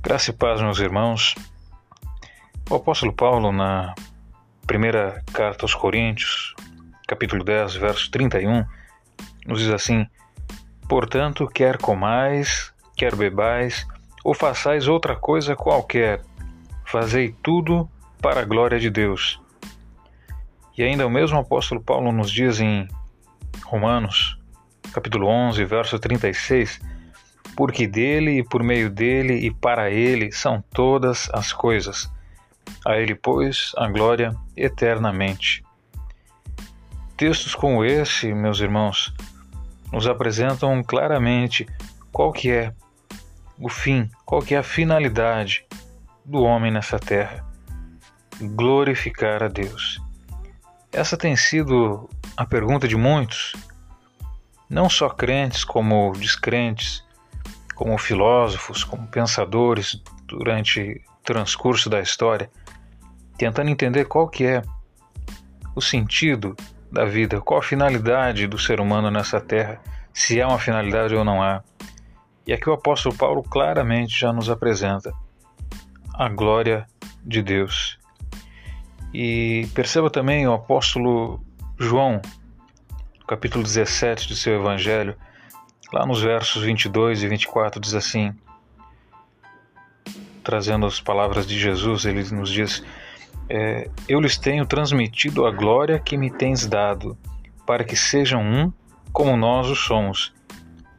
Graça e paz, meus irmãos. O apóstolo Paulo, na primeira carta aos Coríntios, capítulo 10, verso 31, nos diz assim: Portanto, quer comais, quer bebais, ou façais outra coisa qualquer, fazei tudo para a glória de Deus. E ainda o mesmo apóstolo Paulo nos diz em Romanos, capítulo 11, verso 36, porque dele e por meio dele e para ele são todas as coisas. A ele, pois, a glória eternamente. Textos como esse, meus irmãos, nos apresentam claramente qual que é o fim, qual que é a finalidade do homem nessa terra. Glorificar a Deus. Essa tem sido a pergunta de muitos, não só crentes como descrentes, como filósofos, como pensadores durante o transcurso da história, tentando entender qual que é o sentido da vida, qual a finalidade do ser humano nessa terra, se há uma finalidade ou não há. E aqui o apóstolo Paulo claramente já nos apresenta a glória de Deus. E perceba também o apóstolo João, capítulo 17 do seu evangelho, Lá nos versos 22 e 24 diz assim, trazendo as palavras de Jesus, ele nos diz: é, Eu lhes tenho transmitido a glória que me tens dado, para que sejam um como nós o somos,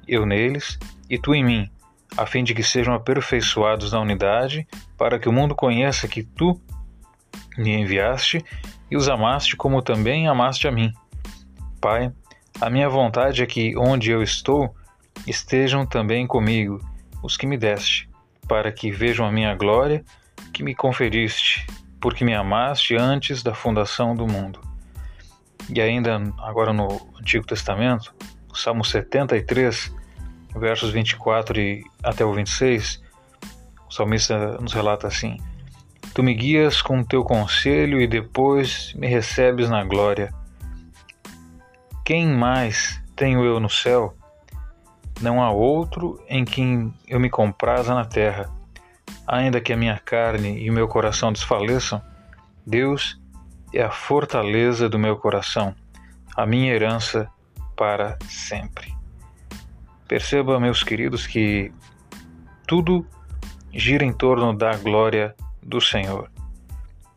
eu neles e tu em mim, a fim de que sejam aperfeiçoados na unidade, para que o mundo conheça que tu me enviaste e os amaste como também amaste a mim. Pai, a minha vontade é que onde eu estou, estejam também comigo os que me deste, para que vejam a minha glória que me conferiste, porque me amaste antes da fundação do mundo. E ainda agora no Antigo Testamento, Salmo 73, versos 24 e até o 26, o salmista nos relata assim: Tu me guias com teu conselho e depois me recebes na glória. Quem mais tenho eu no céu? Não há outro em quem eu me compraza na terra. Ainda que a minha carne e o meu coração desfaleçam, Deus é a fortaleza do meu coração, a minha herança para sempre. Perceba, meus queridos, que tudo gira em torno da glória do Senhor.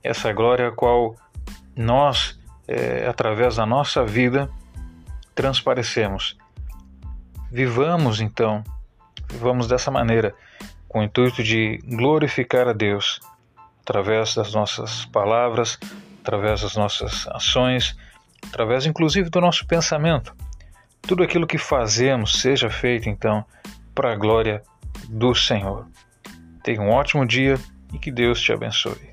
Essa glória a qual nós, é, através da nossa vida, transparecemos Vivamos então, vivamos dessa maneira, com o intuito de glorificar a Deus através das nossas palavras, através das nossas ações, através inclusive do nosso pensamento. Tudo aquilo que fazemos seja feito então para a glória do Senhor. Tenha um ótimo dia e que Deus te abençoe.